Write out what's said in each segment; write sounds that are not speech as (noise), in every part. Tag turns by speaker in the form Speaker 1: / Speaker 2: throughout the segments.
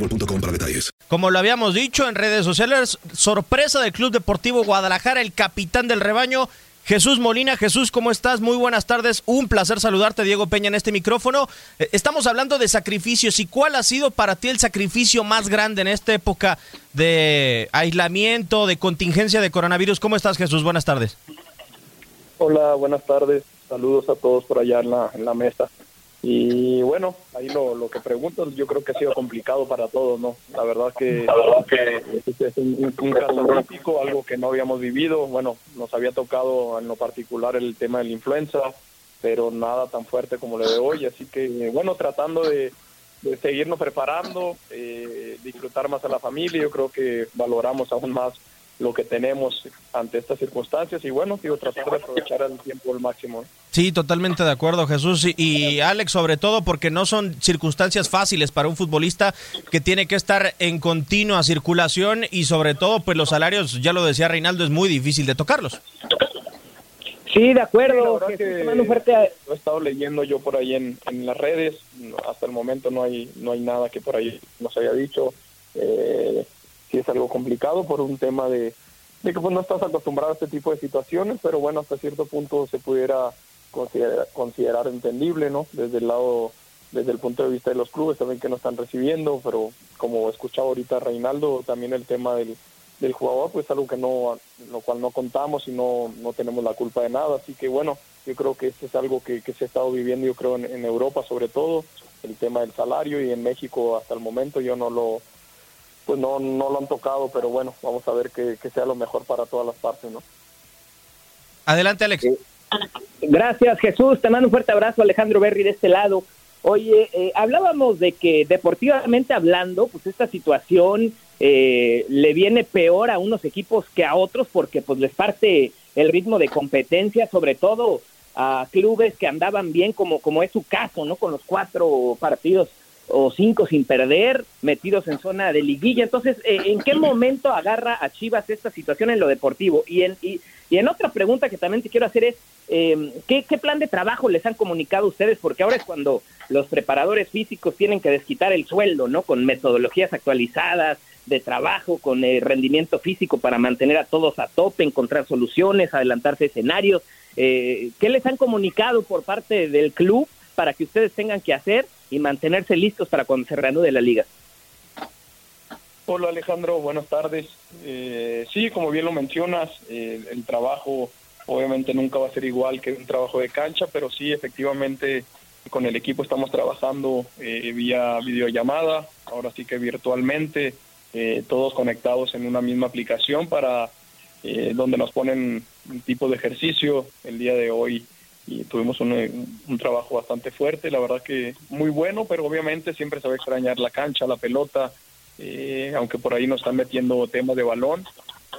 Speaker 1: boostmobile.com para detalles.
Speaker 2: Como lo habíamos dicho en redes sociales, sorpresa del Club Deportivo Guadalajara, el capitán del rebaño, Jesús Molina. Jesús, ¿cómo estás? Muy buenas tardes. Un placer saludarte, Diego Peña, en este micrófono. Eh, Estamos hablando de sacrificios y cuál ha sido para ti el sacrificio más grande en esta época de aislamiento, de contingencia de coronavirus. ¿Cómo estás, Jesús? Buenas tardes.
Speaker 3: Hola, buenas tardes. Saludos a todos por allá en la, en la mesa. Y bueno, ahí lo, lo que preguntas, yo creo que ha sido complicado para todos, ¿no? La verdad que, este es un, un caso típico, algo que no habíamos vivido. Bueno, nos había tocado en lo particular el tema de la influenza, pero nada tan fuerte como lo de hoy. Así que, bueno, tratando de, de seguirnos preparando, eh, disfrutar más a la familia, yo creo que valoramos aún más lo que tenemos ante estas circunstancias y bueno, digo, tratar de aprovechar el tiempo al máximo.
Speaker 2: Sí, totalmente de acuerdo, Jesús. Y, y Alex, sobre todo porque no son circunstancias fáciles para un futbolista que tiene que estar en continua circulación y sobre todo, pues los salarios, ya lo decía Reinaldo, es muy difícil de tocarlos.
Speaker 3: Sí, de acuerdo. mando un fuerte a- Lo he estado leyendo yo por ahí en, en las redes. Hasta el momento no hay no hay nada que por ahí nos haya dicho. Eh, sí es algo complicado por un tema de, que pues no estás acostumbrado a este tipo de situaciones, pero bueno, hasta cierto punto se pudiera considerar, considerar entendible, ¿no? Desde el lado, desde el punto de vista de los clubes también que no están recibiendo, pero como escuchaba ahorita Reinaldo, también el tema del, del jugador, pues algo que no, lo cual no contamos y no, no tenemos la culpa de nada, así que bueno, yo creo que esto es algo que, que se ha estado viviendo, yo creo en, en Europa sobre todo, el tema del salario y en México hasta el momento yo no lo, pues no, no lo han tocado, pero bueno, vamos a ver que, que sea lo mejor para todas las partes, ¿no?
Speaker 2: Adelante, Alex.
Speaker 4: Gracias, Jesús. Te mando un fuerte abrazo, Alejandro Berry, de este lado. Oye, eh, hablábamos de que deportivamente hablando, pues esta situación eh, le viene peor a unos equipos que a otros porque pues les parte el ritmo de competencia, sobre todo a clubes que andaban bien, como, como es su caso, ¿no? Con los cuatro partidos o cinco sin perder, metidos en zona de liguilla. Entonces, eh, ¿en qué (clears throat) momento agarra a Chivas esta situación en lo deportivo? Y en, y, y en otra pregunta que también te quiero hacer es, eh, ¿qué, ¿qué plan de trabajo les han comunicado ustedes? Porque ahora es cuando los preparadores físicos tienen que desquitar el sueldo, ¿no? Con metodologías actualizadas de trabajo, con eh, rendimiento físico para mantener a todos a tope, encontrar soluciones, adelantarse escenarios. Eh, ¿Qué les han comunicado por parte del club para que ustedes tengan que hacer y mantenerse listos para cuando se reanude la liga?
Speaker 3: Hola Alejandro, buenas tardes. Eh, sí, como bien lo mencionas, eh, el trabajo obviamente nunca va a ser igual que un trabajo de cancha, pero sí, efectivamente, con el equipo estamos trabajando eh, vía videollamada, ahora sí que virtualmente, eh, todos conectados en una misma aplicación para eh, donde nos ponen un tipo de ejercicio el día de hoy y tuvimos un, un, trabajo bastante fuerte, la verdad que muy bueno, pero obviamente siempre se va a extrañar la cancha, la pelota, aunque por ahí nos están metiendo temas de balón,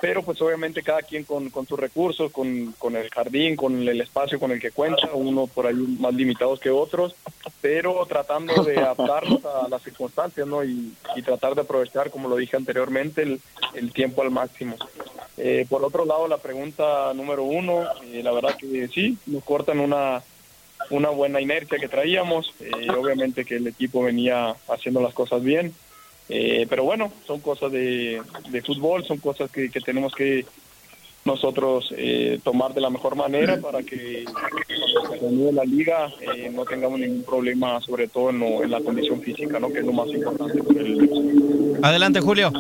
Speaker 3: pero pues obviamente cada quien con, con sus recursos, con, con, el jardín, con el espacio con el que cuenta, uno por ahí más limitados que otros, pero tratando de adaptarnos a las circunstancias, ¿no? Y, y tratar de aprovechar, como lo dije anteriormente, el, el tiempo al máximo. Eh, por otro lado, la pregunta número uno, eh, la verdad que sí, nos cortan una, una buena inercia que traíamos, eh, obviamente que el equipo venía haciendo las cosas bien, eh, pero bueno, son cosas de, de fútbol, son cosas que, que tenemos que nosotros eh, tomar de la mejor manera para que cuando se la liga eh, no tengamos ningún problema, sobre todo en, lo, en, la condición física, ¿no? que es lo más importante.
Speaker 2: Adelante, Julio.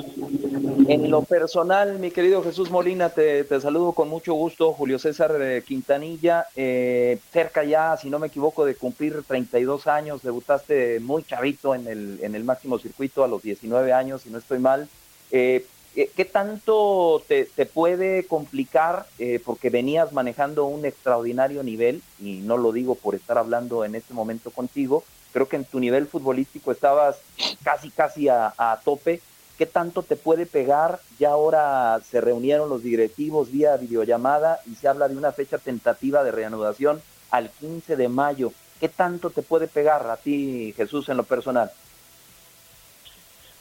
Speaker 5: En lo personal, mi querido Jesús Molina, te, te saludo con mucho gusto. Julio César Quintanilla, eh, cerca ya, si no me equivoco, de cumplir 32 años, debutaste muy chavito en el, en el máximo circuito a los 19 años, si no estoy mal. Eh, ¿Qué tanto te, te puede complicar? Eh, porque venías manejando un extraordinario nivel, y no lo digo por estar hablando en este momento contigo, creo que en tu nivel futbolístico estabas casi, casi a, a tope. ¿Qué tanto te puede pegar? Ya ahora se reunieron los directivos vía videollamada y se habla de una fecha tentativa de reanudación al 15 de mayo. ¿Qué tanto te puede pegar a ti, Jesús, en lo personal?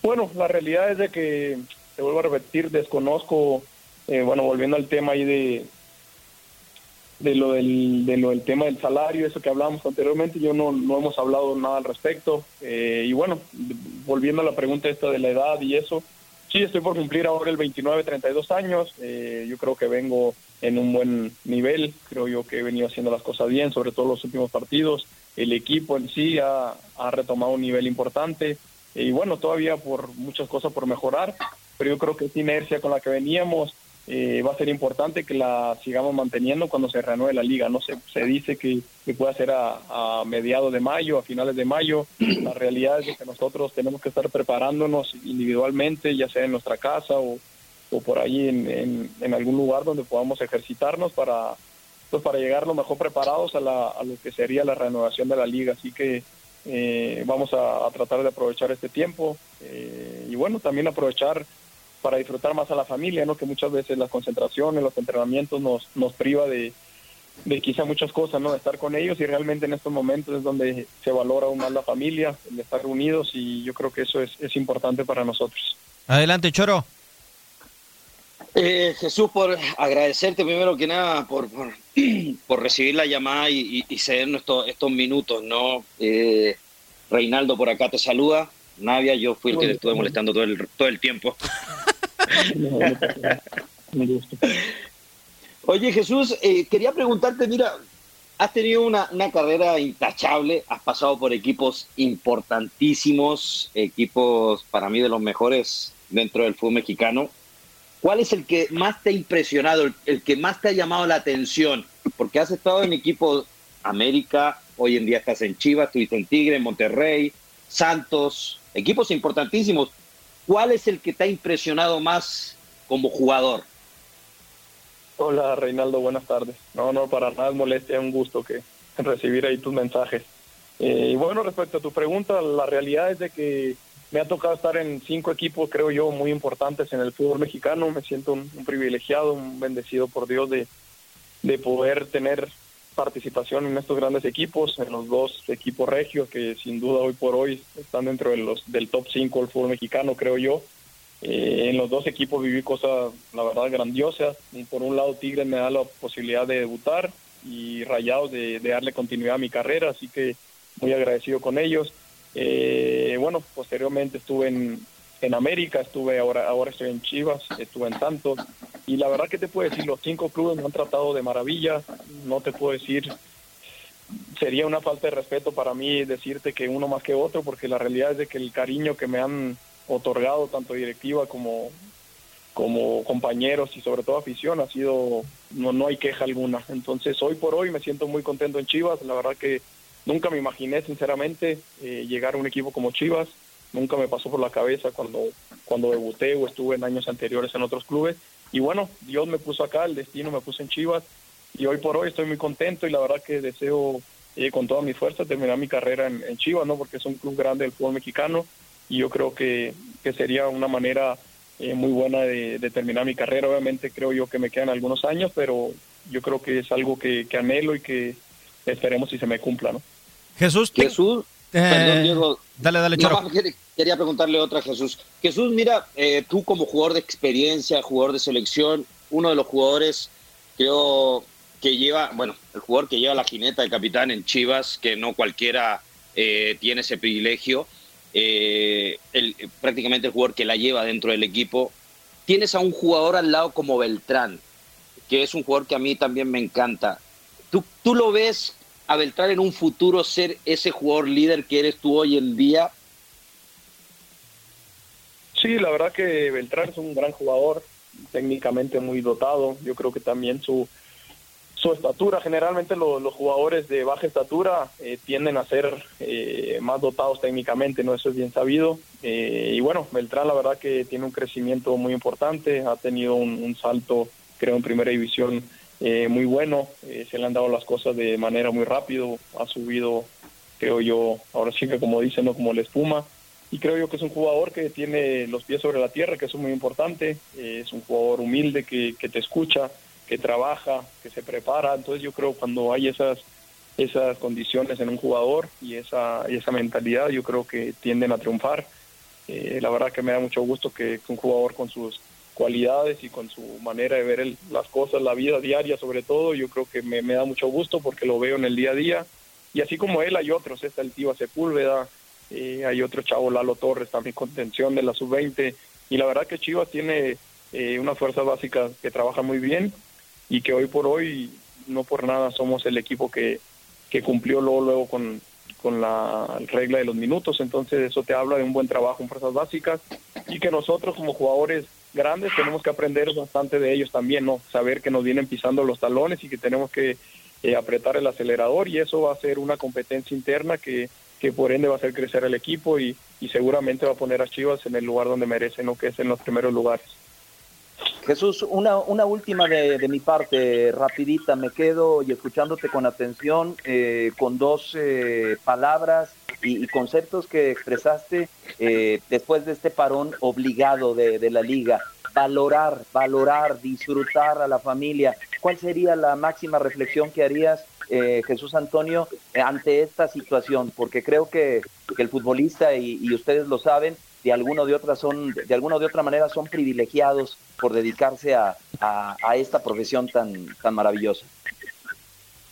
Speaker 3: Bueno, la realidad es de que te vuelvo a repetir, desconozco, eh, bueno, volviendo al tema ahí de, de lo del, de lo del tema del salario, eso que hablábamos anteriormente, yo no, no hemos hablado nada al respecto. Eh, y bueno, volviendo a la pregunta esta de la edad y eso, sí, estoy por cumplir ahora el 29, 32 años, eh, yo creo que vengo en un buen nivel, creo yo que he venido haciendo las cosas bien, sobre todo los últimos partidos, el equipo en sí ha, retomado un nivel importante, y bueno, todavía por muchas cosas por mejorar, pero yo creo que esta inercia con la que veníamos eh, va a ser importante que la sigamos manteniendo cuando se reanude la liga. No se, se dice que, que puede ser a, a, mediados de mayo, a finales de mayo. (clears throat) La realidad es que nosotros tenemos que estar preparándonos individualmente, ya sea en nuestra casa o, o por ahí en, en, en, algún lugar donde podamos ejercitarnos para, pues para llegar lo mejor preparados a, la, a lo que sería la reanudación de la liga. Así que eh, vamos a, a, tratar de aprovechar este tiempo eh, y bueno, también aprovechar para disfrutar más a la familia, ¿no? Que muchas veces las concentraciones, los entrenamientos nos, nos priva de, de quizá muchas cosas, ¿no? De estar con ellos y realmente en estos momentos es donde se valora aún más la familia, el de estar unidos y yo creo que eso es, es importante para nosotros.
Speaker 2: Adelante, Choro.
Speaker 6: Eh, Jesús, por agradecerte primero que nada por, por, (clears throat) por recibir la llamada y, y, y cedernos estos, estos minutos, ¿no? Eh, Reinaldo por acá te saluda. Navia, yo fui el que te estuve molestando todo el, todo el tiempo. Oye Jesús, eh, quería preguntarte, mira, has tenido una, carrera intachable, has pasado por equipos importantísimos, equipos para mí de los mejores dentro del fútbol mexicano. ¿Cuál es el que más te ha impresionado, el, el que más te ha llamado la atención? Porque has estado en equipos América, hoy en día estás en Chivas, estuviste en Tigre, en Monterrey, Santos, equipos importantísimos. ¿Cuál es el que te ha impresionado más como jugador?
Speaker 3: Hola Reinaldo, buenas tardes. No, no, para nada es molestia, es un gusto que recibir ahí tus mensajes. Eh, y bueno, respecto a tu pregunta, la realidad es de que me ha tocado estar en cinco equipos, creo yo, muy importantes en el fútbol mexicano. Me siento un, un privilegiado, un bendecido por Dios de, de poder tener participación en estos grandes equipos, en los dos equipos regios que sin duda hoy por hoy están dentro de los del top 5 del fútbol mexicano, creo yo. Eh, en los dos equipos viví cosas, la verdad, grandiosas. Por un lado, Tigres me da la posibilidad de debutar y Rayados de, de darle continuidad a mi carrera, así que muy agradecido con ellos. Eh, bueno, posteriormente estuve en, en América, estuve ahora, ahora estoy en Chivas, estuve en Santos, y la verdad que te puedo decir, los cinco clubes me han tratado de maravilla, no te puedo decir, sería una falta de respeto para mí decirte que uno más que otro, porque la realidad es de que el cariño que me han otorgado, tanto directiva como, como compañeros y sobre todo afición, ha sido, no, no hay queja alguna. Entonces hoy por hoy me siento muy contento en Chivas, la verdad que nunca me imaginé sinceramente eh, llegar a un equipo como Chivas, nunca me pasó por la cabeza cuando, cuando debuté o estuve en años anteriores en otros clubes. Y bueno, Dios me puso acá, el destino me puso en Chivas y hoy por hoy estoy muy contento y la verdad que deseo eh, con toda mi fuerza terminar mi carrera en, Chivas, ¿no? porque es un club grande del fútbol mexicano y yo creo que, que sería una manera eh, muy buena de, terminar mi carrera. Obviamente creo yo que me quedan algunos años, pero yo creo que es algo que, anhelo y que esperemos si se me cumpla. ¿no?
Speaker 2: Jesús,
Speaker 6: Jesús,
Speaker 2: eh,
Speaker 6: perdón, Diego.
Speaker 2: Dale, dale, Charo.
Speaker 6: Quería preguntarle otra, Jesús. Jesús, mira, tú como jugador de experiencia, jugador de selección, uno de los jugadores, creo que lleva, bueno, el jugador que lleva la jineta de capitán en Chivas, que no cualquiera eh, tiene ese privilegio, eh, el, prácticamente el jugador que la lleva dentro del equipo. Tienes a un jugador al lado como Beltrán, que es un jugador que a mí también me encanta. ¿Tú, tú lo ves a Beltrán en un futuro ser ese jugador líder que eres tú hoy en día?
Speaker 3: Sí, la verdad que Beltrán es un gran jugador, técnicamente muy dotado. Yo creo que también su, su estatura. Generalmente los jugadores de baja estatura eh, tienden a ser eh, más dotados técnicamente, no eso es bien sabido. Eh, y bueno, Beltrán la verdad que tiene un crecimiento muy importante, ha tenido un, salto, creo, en primera división muy bueno, se le han dado las cosas de manera muy rápido, ha subido, creo yo, ahora sí que como dicen, no como la espuma. Y creo yo que es un jugador que tiene los pies sobre la tierra, que es muy importante, es un jugador humilde que, que te escucha, que trabaja, que se prepara. Entonces yo creo cuando hay esas esas condiciones en un jugador y esa, y esa mentalidad, yo creo que tienden a triunfar. Eh, la verdad que me da mucho gusto que, un jugador con sus cualidades y con su manera de ver las cosas, la vida diaria sobre todo, yo creo que me, da mucho gusto porque lo veo en el día a día. Y así como él, hay otros, está el Tío Sepúlveda, eh, hay otro chavo Lalo Torres, también contención de la sub-20. Y la verdad que Chivas tiene eh, unas fuerzas básicas que trabajan muy bien y que hoy por hoy no por nada somos el equipo que, que cumplió luego, luego con, con la regla de los minutos, entonces eso te habla de un buen trabajo en fuerzas básicas y que nosotros como jugadores grandes tenemos que aprender bastante de ellos también, ¿no? Saber que nos vienen pisando los talones y que tenemos que eh, apretar el acelerador y eso va a ser una competencia interna que, que por ende va a hacer crecer el equipo y, y seguramente va a poner a Chivas en el lugar donde merecen, ¿no? Que es en los primeros lugares.
Speaker 5: Jesús, una, una última de, mi parte, rapidita, me quedo y escuchándote con atención, eh, con dos palabras y, conceptos que expresaste eh, después de este parón obligado de, la liga. Valorar, valorar, disfrutar a la familia. ¿Cuál sería la máxima reflexión que harías, Jesús Antonio, ante esta situación? Porque creo que, el futbolista, y ustedes lo saben, de alguna de otra son de alguna de otra manera son privilegiados por dedicarse a, a, esta profesión tan tan maravillosa.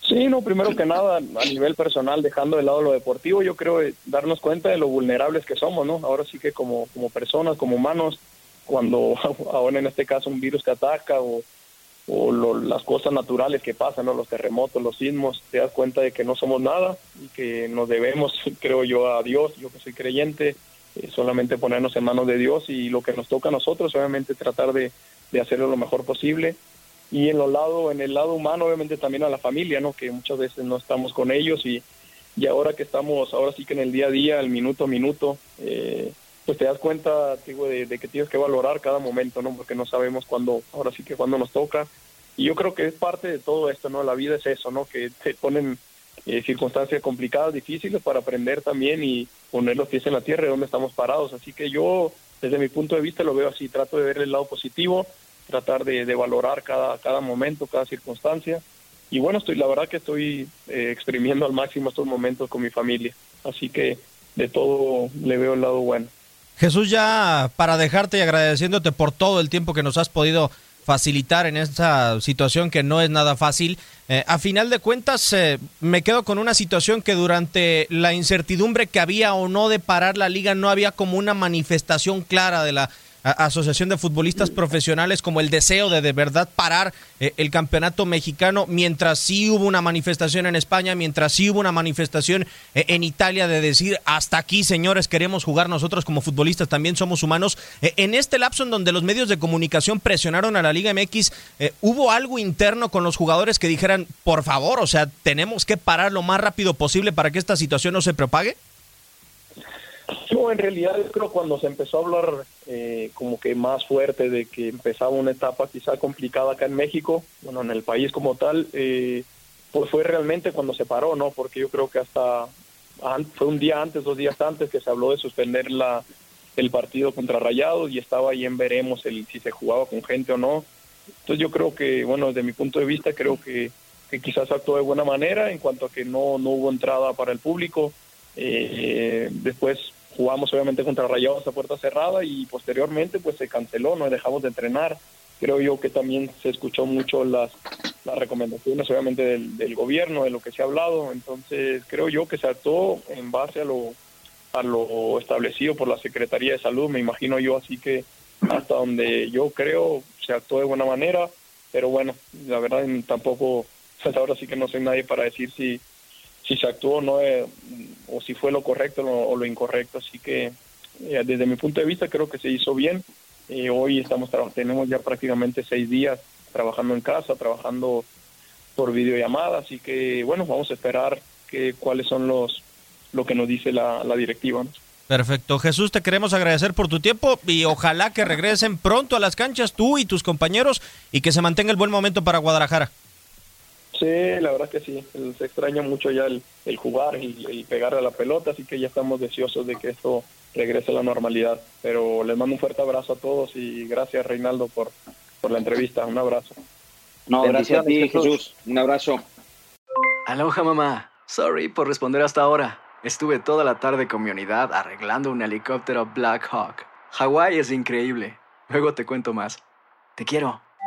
Speaker 3: Sí, no, primero que nada, a nivel personal, dejando de lado lo deportivo, yo creo darnos cuenta de lo vulnerables que somos, ¿no? Ahora sí que como, como personas, como humanos, cuando (laughs) ahora en este caso un virus que ataca o, o las cosas naturales que pasan, ¿no? Los terremotos, los sismos, te das cuenta de que no somos nada y que nos debemos, (laughs) creo yo, a Dios, yo que soy creyente, eh, solamente ponernos en manos de Dios y lo que nos toca a nosotros, obviamente tratar de hacerlo lo mejor posible. Y en, los lado, en el lado humano, obviamente también a la familia, ¿no? que muchas veces no estamos con ellos y, y ahora que estamos, ahora sí que en el día a día, el minuto a minuto, eh, pues te das cuenta digo, de, de, que tienes que valorar cada momento, ¿no? porque no sabemos cuándo, ahora sí que cuándo nos toca. Y yo creo que es parte de todo esto, ¿no? La vida es eso, ¿no? Que te ponen eh, circunstancias complicadas, difíciles para aprender también y poner los pies en la tierra de donde estamos parados. Así que yo, desde mi punto de vista, lo veo así, trato de ver el lado positivo, tratar de, valorar cada, cada momento, cada circunstancia. Y bueno, estoy, la verdad que estoy eh, exprimiendo al máximo estos momentos con mi familia. Así que de todo le veo el lado bueno.
Speaker 2: Jesús, ya para dejarte y agradeciéndote por todo el tiempo que nos has podido facilitar en esta situación que no es nada fácil. Eh, a final de cuentas, eh, me quedo con una situación que durante la incertidumbre que había o no de parar la liga, no había como una manifestación clara de la Asociación de Futbolistas Profesionales como el deseo de de verdad parar eh, el campeonato mexicano mientras sí hubo una manifestación en España, mientras sí hubo una manifestación eh, en Italia de decir hasta aquí señores queremos jugar nosotros como futbolistas también somos humanos. Eh, en este lapso en donde los medios de comunicación presionaron a la Liga MX, hubo algo interno con los jugadores que dijeran por favor, o sea, tenemos que parar lo más rápido posible para que esta situación no se propague. (laughs)
Speaker 3: No, en realidad yo creo cuando se empezó a hablar eh, como que más fuerte de que empezaba una etapa quizá complicada acá en México, bueno, en el país como tal, eh, pues fue realmente cuando se paró, ¿no? Porque yo creo que hasta fue un día antes, dos días antes que se habló de suspender la el partido contra Rayados y estaba ahí en veremos el si se jugaba con gente o no. Entonces yo creo que, bueno, desde mi punto de vista creo que, que quizás actuó de buena manera en cuanto a que no, no hubo entrada para el público. Eh, después jugamos obviamente contra Rayados a puerta cerrada y posteriormente pues se canceló, no dejamos de entrenar. Creo yo que también se escuchó mucho las, las recomendaciones obviamente del, gobierno, de lo que se ha hablado, entonces creo yo que se actuó en base a lo, a lo establecido por la Secretaría de Salud, me imagino yo, así que hasta donde yo creo se actuó de buena manera, pero bueno, la verdad tampoco, ahora sí que no soy nadie para decir si si se actuó no eh, o si fue lo correcto o lo incorrecto. Así que eh, desde mi punto de vista creo que se hizo bien. Eh, hoy estamos tenemos ya prácticamente seis días trabajando en casa, trabajando por videollamada, así que bueno, vamos a esperar que cuáles son los lo que nos dice la, directiva.
Speaker 2: Perfecto. Jesús, te queremos agradecer por tu tiempo y ojalá que regresen pronto a las canchas tú y tus compañeros y que se mantenga el buen momento para Guadalajara.
Speaker 3: Sí, la verdad que sí. Se extraña mucho ya el, jugar y el pegar a la pelota, así que ya estamos deseosos de que esto regrese a la normalidad. Pero les mando un fuerte abrazo a todos y gracias Reinaldo por, por la entrevista. Un abrazo.
Speaker 6: No, gracias a ti, Jesús. Un abrazo.
Speaker 7: Aloha, mamá. Sorry por responder hasta ahora. Estuve toda la tarde con mi unidad arreglando un helicóptero Black Hawk. Hawái es increíble. Luego te cuento más. Te quiero.